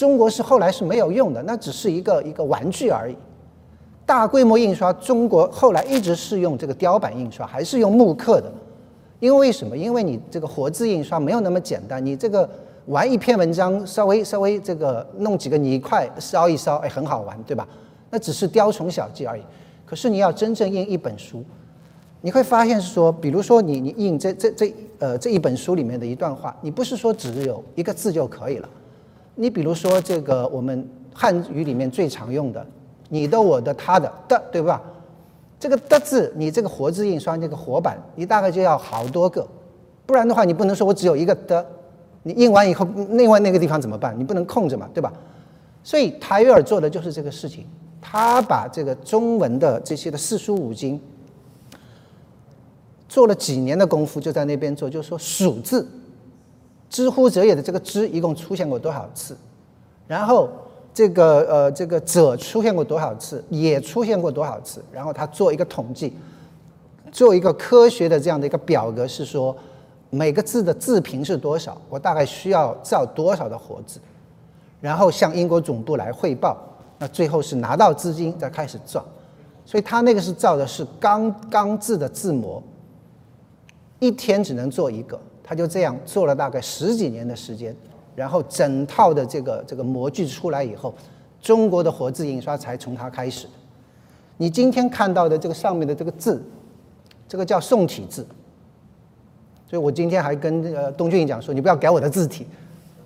中国是后来是没有用的，那只是一个一个玩具而已。大规模印刷，中国后来一直是用这个雕版印刷，还是用木刻的。因为什么？因为你这个活字印刷没有那么简单，你这个。玩一篇文章，稍微稍微这个弄几个泥块烧一烧，哎，很好玩，对吧？那只是雕虫小技而已。可是你要真正印一本书，你会发现是说，比如说你你印这这这呃这一本书里面的一段话，你不是说只有一个字就可以了。你比如说这个我们汉语里面最常用的“你的、我的、他的”的，对吧？这个的字，你这个活字印刷这个活版，你大概就要好多个，不然的话，你不能说我只有一个的。你印完以后，另外那个地方怎么办？你不能空着嘛，对吧？所以台约尔做的就是这个事情，他把这个中文的这些的四书五经做了几年的功夫，就在那边做，就是说数字，知乎者也的这个知一共出现过多少次，然后这个呃这个者出现过多少次，也出现过多少次，然后他做一个统计，做一个科学的这样的一个表格，是说。每个字的字频是多少，我大概需要造多少的活字，然后向英国总部来汇报。那最后是拿到资金再开始造，所以他那个是造的是钢钢制的字模，一天只能做一个，他就这样做了大概十几年的时间，然后整套的这个这个模具出来以后，中国的活字印刷才从他开始。你今天看到的这个上面的这个字，这个叫宋体字，所以我今天还跟呃东俊讲说，你不要改我的字体，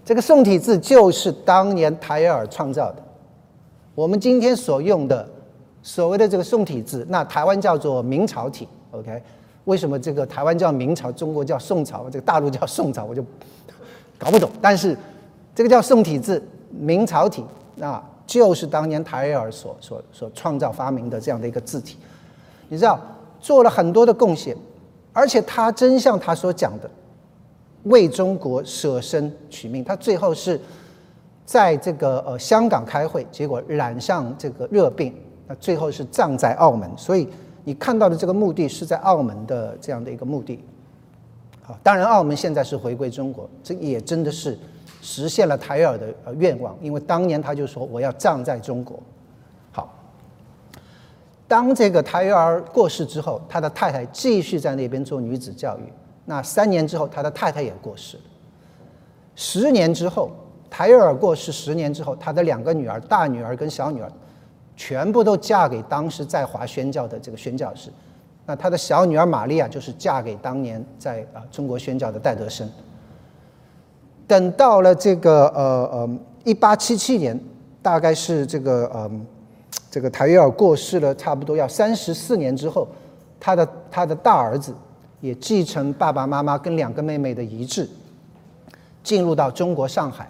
这个宋体字就是当年台尔创造的。我们今天所用的所谓的这个宋体字，那台湾叫做明朝体，OK？为什么这个台湾叫明朝，中国叫宋朝，这个大陆叫宋朝，我就搞不懂。但是这个叫宋体字，明朝体，那就是当年台尔所所所创造发明的这样的一个字体。你知道，做了很多的贡献，而且他真像他所讲的，为中国舍身取命，他最后是。在这个呃香港开会，结果染上这个热病，那最后是葬在澳门。所以你看到的这个墓地是在澳门的这样的一个墓地。好，当然澳门现在是回归中国，这也真的是实现了台尔的愿望，因为当年他就说我要葬在中国。好，当这个台尔过世之后，他的太太继续在那边做女子教育。那三年之后，他的太太也过世了。十年之后。台尔过世十年之后，他的两个女儿，大女儿跟小女儿，全部都嫁给当时在华宣教的这个宣教士。那他的小女儿玛利亚就是嫁给当年在啊中国宣教的戴德生。等到了这个呃呃一八七七年，大概是这个嗯这个台尔过世了，差不多要三十四年之后，他的他的大儿子也继承爸爸妈妈跟两个妹妹的遗志，进入到中国上海。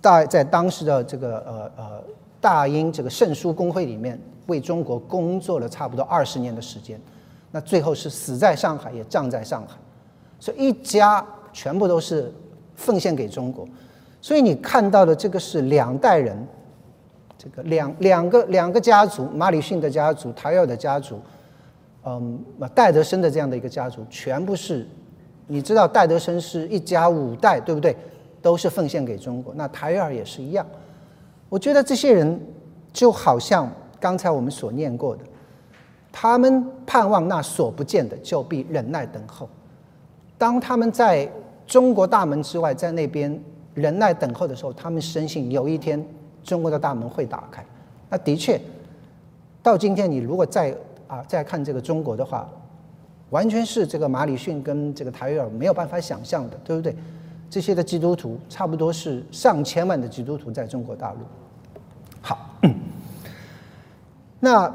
在在当时的这个呃呃大英这个圣书工会里面，为中国工作了差不多二十年的时间，那最后是死在上海，也葬在上海，所以一家全部都是奉献给中国，所以你看到的这个是两代人，这个两两个两个家族，马里逊的家族，台尔的家族，嗯，戴德生的这样的一个家族，全部是，你知道戴德生是一家五代，对不对？都是奉献给中国，那台尔也是一样。我觉得这些人就好像刚才我们所念过的，他们盼望那所不见的，就必忍耐等候。当他们在中国大门之外，在那边忍耐等候的时候，他们深信有一天中国的大门会打开。那的确，到今天你如果再啊再看这个中国的话，完全是这个马里逊跟这个台尔没有办法想象的，对不对？这些的基督徒差不多是上千万的基督徒在中国大陆。好，那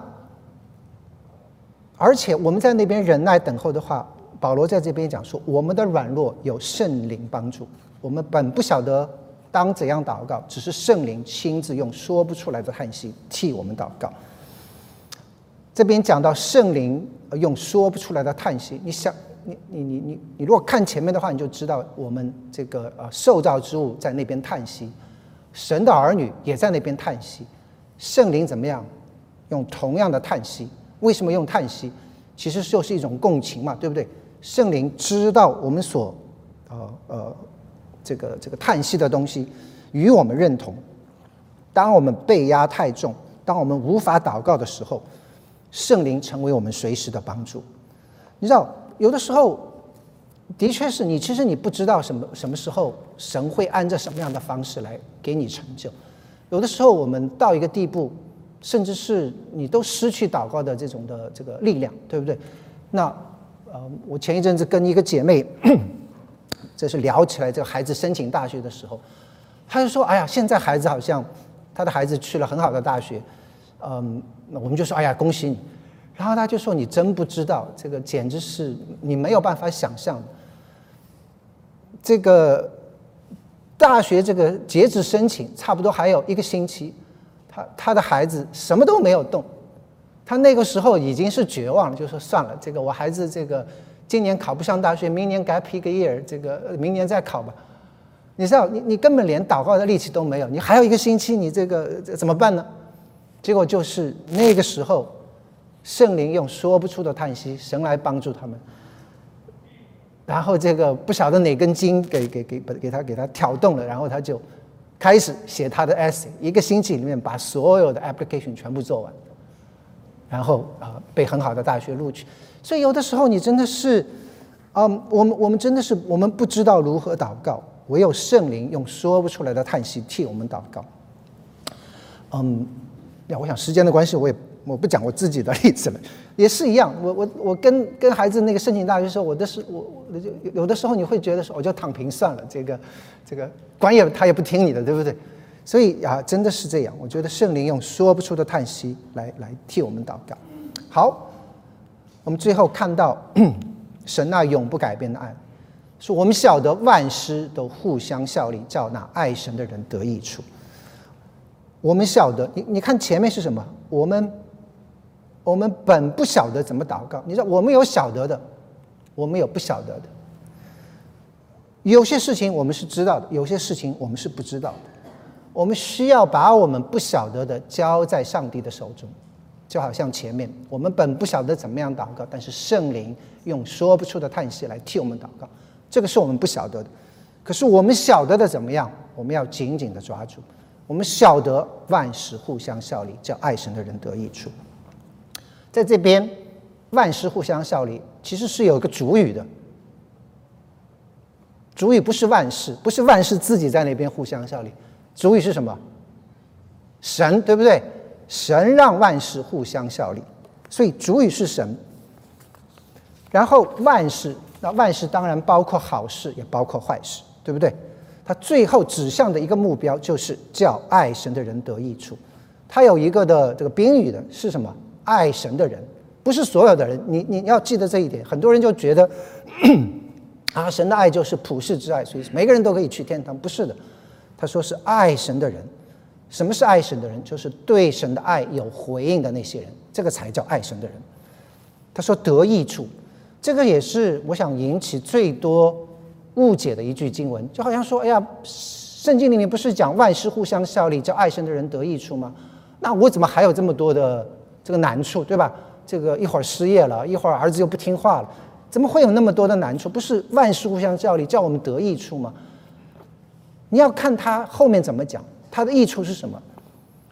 而且我们在那边忍耐等候的话，保罗在这边讲说，我们的软弱有圣灵帮助，我们本不晓得当怎样祷告，只是圣灵亲自用说不出来的叹息替我们祷告。这边讲到圣灵用说不出来的叹息，你想。你你你你如果看前面的话，你就知道我们这个呃受造之物在那边叹息，神的儿女也在那边叹息，圣灵怎么样？用同样的叹息。为什么用叹息？其实就是一种共情嘛，对不对？圣灵知道我们所呃呃这个这个叹息的东西，与我们认同。当我们被压太重，当我们无法祷告的时候，圣灵成为我们随时的帮助。你知道？有的时候，的确是你，其实你不知道什么什么时候神会按照什么样的方式来给你成就。有的时候我们到一个地步，甚至是你都失去祷告的这种的这个力量，对不对？那呃，我前一阵子跟一个姐妹，<coughs> 这是聊起来这个孩子申请大学的时候，她就说：“哎呀，现在孩子好像他的孩子去了很好的大学。”嗯，那我们就说：“哎呀，恭喜你。”然后他就说：“你真不知道，这个简直是你没有办法想象的。这个大学这个截止申请差不多还有一个星期，他他的孩子什么都没有动，他那个时候已经是绝望了，就说算了，这个我孩子这个今年考不上大学，明年 gap 一个 year，这个明年再考吧。你知道，你你根本连祷告的力气都没有，你还有一个星期，你这个怎么办呢？结果就是那个时候。”圣灵用说不出的叹息，神来帮助他们。然后这个不晓得哪根筋给给给给他给他挑动了，然后他就开始写他的 essay，一个星期里面把所有的 application 全部做完，然后啊被很好的大学录取。所以有的时候你真的是，嗯，我们我们真的是我们不知道如何祷告，唯有圣灵用说不出来的叹息替我们祷告。嗯，那，我想时间的关系，我也。我不讲我自己的例子了，也是一样。我我我跟跟孩子那个申请大学时候，我的是我我就有的时候你会觉得说，我就躺平算了，这个这个管也他也不听你的，对不对？所以啊，真的是这样。我觉得圣灵用说不出的叹息来来替我们祷告。好，我们最后看到 <coughs> 神那永不改变的爱，说我们晓得万事都互相效力，叫那爱神的人得益处。我们晓得，你你看前面是什么？我们。我们本不晓得怎么祷告，你说我们有晓得的，我们有不晓得的。有些事情我们是知道的，有些事情我们是不知道的。我们需要把我们不晓得的交在上帝的手中，就好像前面我们本不晓得怎么样祷告，但是圣灵用说不出的叹息来替我们祷告，这个是我们不晓得的。可是我们晓得的怎么样？我们要紧紧的抓住。我们晓得万事互相效力，叫爱神的人得益处。在这边，万事互相效力，其实是有一个主语的。主语不是万事，不是万事自己在那边互相效力。主语是什么？神，对不对？神让万事互相效力，所以主语是神。然后万事，那万事当然包括好事，也包括坏事，对不对？它最后指向的一个目标就是叫爱神的人得益处。它有一个的这个宾语的是什么？爱神的人，不是所有的人。你你要记得这一点。很多人就觉得，<clears throat> 啊，神的爱就是普世之爱，所以每个人都可以去天堂。不是的，他说是爱神的人。什么是爱神的人？就是对神的爱有回应的那些人，这个才叫爱神的人。他说得益处，这个也是我想引起最多误解的一句经文，就好像说，哎呀，圣经里面不是讲万事互相效力，叫爱神的人得益处吗？那我怎么还有这么多的？这个难处，对吧？这个一会儿失业了，一会儿儿子又不听话了，怎么会有那么多的难处？不是万事互相效力，叫我们得益处吗？你要看他后面怎么讲，他的益处是什么？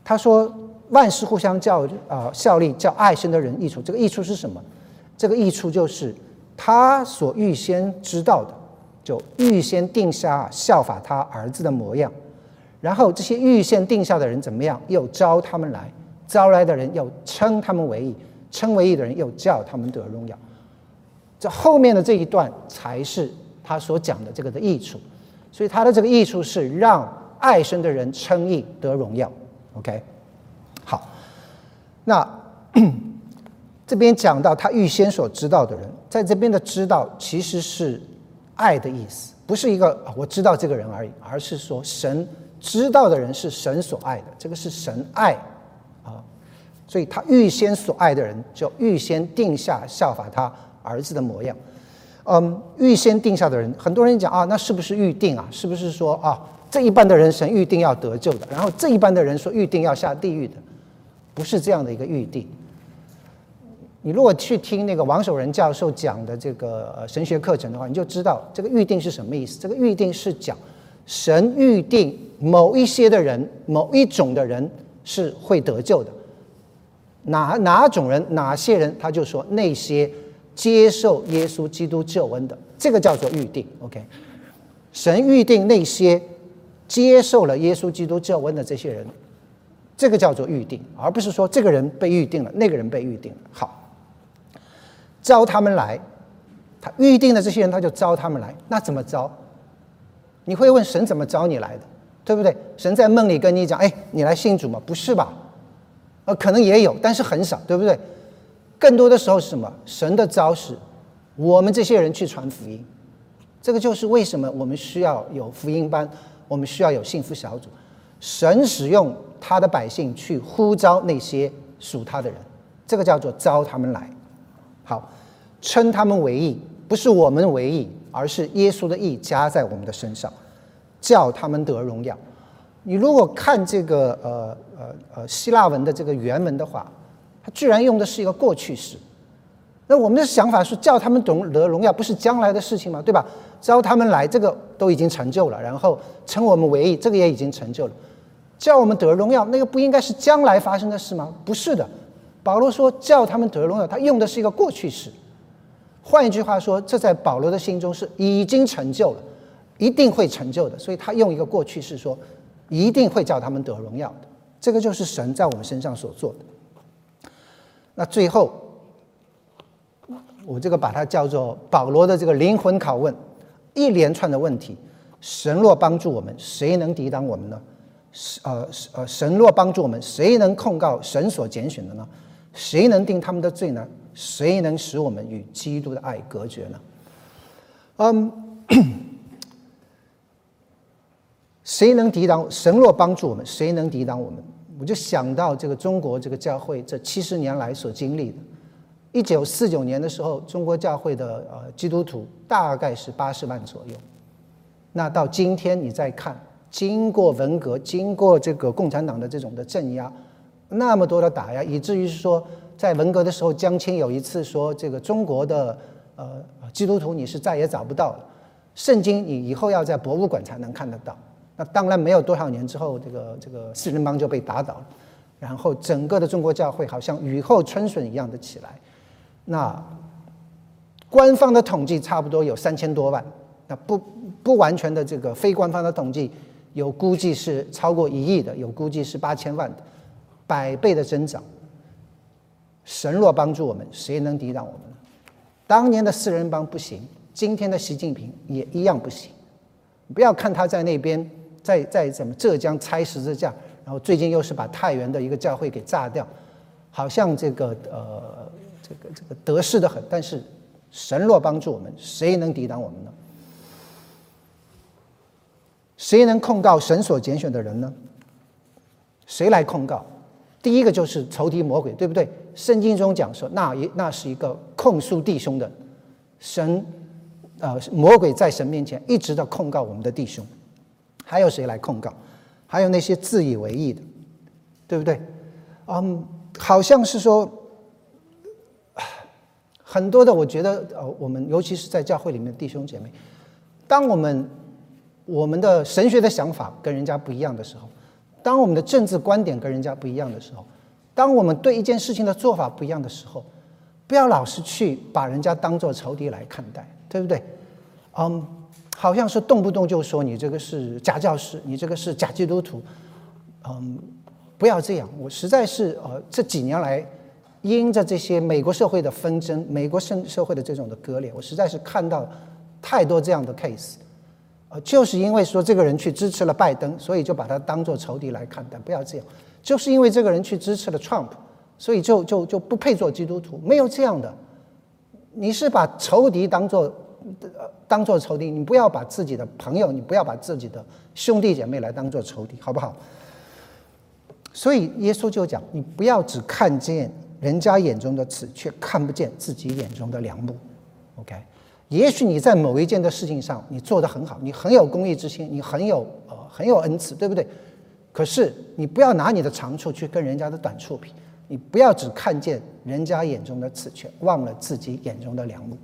他说万事互相叫啊效力，叫爱神的人益处。这个益处是什么？这个益处就是他所预先知道的，就预先定下效法他儿子的模样，然后这些预先定下的人怎么样？又招他们来。招来的人要称他们为义，称为义的人又叫他们得荣耀。这后面的这一段才是他所讲的这个的益处，所以他的这个益处是让爱神的人称义得荣耀。OK，好，那 <coughs> 这边讲到他预先所知道的人，在这边的知道其实是爱的意思，不是一个我知道这个人而已，而是说神知道的人是神所爱的，这个是神爱。所以他预先所爱的人，就预先定下效法他儿子的模样。嗯，预先定下的人，很多人讲啊，那是不是预定啊？是不是说啊，这一半的人神预定要得救的，然后这一半的人说预定要下地狱的？不是这样的一个预定。你如果去听那个王守仁教授讲的这个神学课程的话，你就知道这个预定是什么意思。这个预定是讲神预定某一些的人，某一种的人是会得救的。哪哪种人，哪些人，他就说那些接受耶稣基督救恩的，这个叫做预定。OK，神预定那些接受了耶稣基督救恩的这些人，这个叫做预定，而不是说这个人被预定了，那个人被预定了。好，招他们来，他预定的这些人，他就招他们来。那怎么招？你会问神怎么招你来的，对不对？神在梦里跟你讲，哎，你来信主吗？不是吧？呃，可能也有，但是很少，对不对？更多的时候是什么？神的招式，我们这些人去传福音，这个就是为什么我们需要有福音班，我们需要有幸福小组。神使用他的百姓去呼召那些属他的人，这个叫做招他们来。好，称他们为义，不是我们为义，而是耶稣的义加在我们的身上，叫他们得荣耀。你如果看这个呃呃呃希腊文的这个原文的话，它居然用的是一个过去式，那我们的想法是叫他们懂得荣耀，不是将来的事情吗？对吧？招他们来，这个都已经成就了，然后称我们为义，这个也已经成就了。叫我们得荣耀，那个不应该是将来发生的事吗？不是的。保罗说叫他们得荣耀，他用的是一个过去式。换一句话说，这在保罗的心中是已经成就了，一定会成就的。所以他用一个过去式说，一定会叫他们得荣耀的。这个就是神在我们身上所做的。那最后，我这个把它叫做保罗的这个灵魂拷问，一连串的问题：神若帮助我们，谁能抵挡我们呢？呃呃，神若帮助我们，谁能控告神所拣选的呢？谁能定他们的罪呢？谁能使我们与基督的爱隔绝呢？嗯，谁能抵挡？神若帮助我们，谁能抵挡我们？我就想到这个中国这个教会这七十年来所经历的。一九四九年的时候，中国教会的呃基督徒大概是八十万左右。那到今天你再看，经过文革，经过这个共产党的这种的镇压，那么多的打压，以至于说。在文革的时候，江青有一次说：“这个中国的呃基督徒你是再也找不到了，圣经你以后要在博物馆才能看得到。”那当然没有多少年之后，这个这个四人帮就被打倒了，然后整个的中国教会好像雨后春笋一样的起来。那官方的统计差不多有三千多万，那不不完全的这个非官方的统计有估计是超过一亿的，有估计是八千万的，百倍的增长。神若帮助我们，谁能抵挡我们呢？当年的四人帮不行，今天的习近平也一样不行。不要看他在那边，在在什么浙江拆十字架，然后最近又是把太原的一个教会给炸掉，好像这个呃这个这个得势的很。但是神若帮助我们，谁能抵挡我们呢？谁能控告神所拣选的人呢？谁来控告？第一个就是仇敌魔鬼，对不对？圣经中讲说，那一那是一个控诉弟兄的神，呃，魔鬼在神面前一直在控告我们的弟兄。还有谁来控告？还有那些自以为意的，对不对？嗯，好像是说很多的，我觉得呃，我们尤其是在教会里面的弟兄姐妹，当我们我们的神学的想法跟人家不一样的时候。当我们的政治观点跟人家不一样的时候，当我们对一件事情的做法不一样的时候，不要老是去把人家当做仇敌来看待，对不对？嗯，好像是动不动就说你这个是假教师，你这个是假基督徒，嗯，不要这样。我实在是呃这几年来，因着这些美国社会的纷争，美国社社会的这种的割裂，我实在是看到太多这样的 case。呃，就是因为说这个人去支持了拜登，所以就把他当做仇敌来看待。不要这样，就是因为这个人去支持了 Trump，所以就就就不配做基督徒。没有这样的，你是把仇敌当做当做仇敌，你不要把自己的朋友，你不要把自己的兄弟姐妹来当做仇敌，好不好？所以耶稣就讲，你不要只看见人家眼中的刺，却看不见自己眼中的良木。OK。也许你在某一件的事情上你做得很好，你很有公益之心，你很有呃很有恩赐，对不对？可是你不要拿你的长处去跟人家的短处比，你不要只看见人家眼中的刺，却忘了自己眼中的良木。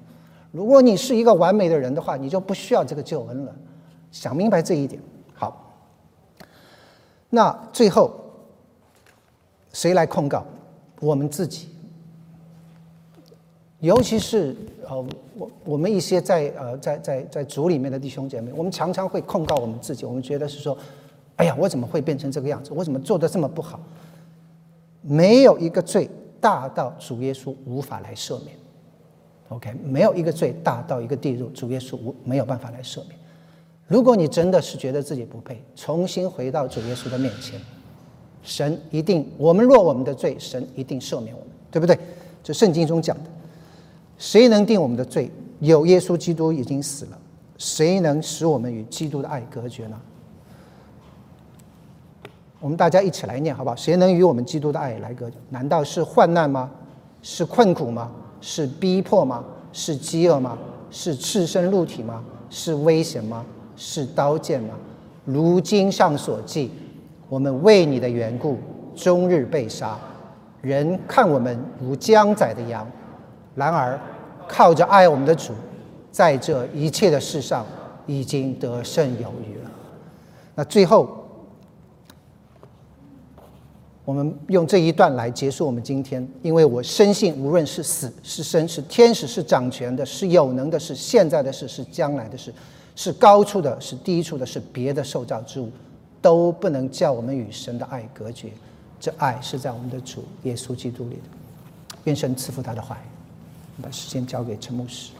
如果你是一个完美的人的话，你就不需要这个救恩了。想明白这一点，好。那最后谁来控告？我们自己。尤其是呃，我我们一些在呃在在在组里面的弟兄姐妹，我们常常会控告我们自己，我们觉得是说，哎呀，我怎么会变成这个样子？我怎么做的这么不好？没有一个罪大到主耶稣无法来赦免，OK？没有一个罪大到一个地步，主耶稣无没有办法来赦免。如果你真的是觉得自己不配，重新回到主耶稣的面前，神一定，我们若我们的罪，神一定赦免我们，对不对？这圣经中讲的。谁能定我们的罪？有耶稣基督已经死了，谁能使我们与基督的爱隔绝呢？我们大家一起来念，好不好？谁能与我们基督的爱来隔绝？难道是患难吗？是困苦吗？是逼迫吗？是饥饿吗？是赤身露体吗？是危险吗？是刀剑吗？如经上所记，我们为你的缘故，终日被杀，人看我们如将宰的羊。然而靠着爱我们的主，在这一切的事上已经得胜有余了。那最后。我们用这一段来结束我们今天，因为我深信，无论是死是生，是天使是掌权的，是有能的，是现在的事，是将来的事，是高处的，是低处的，是别的受造之物，都不能叫我们与神的爱隔绝。这爱是在我们的主耶稣基督里的。愿神赐福他的怀。把时间交给陈牧师。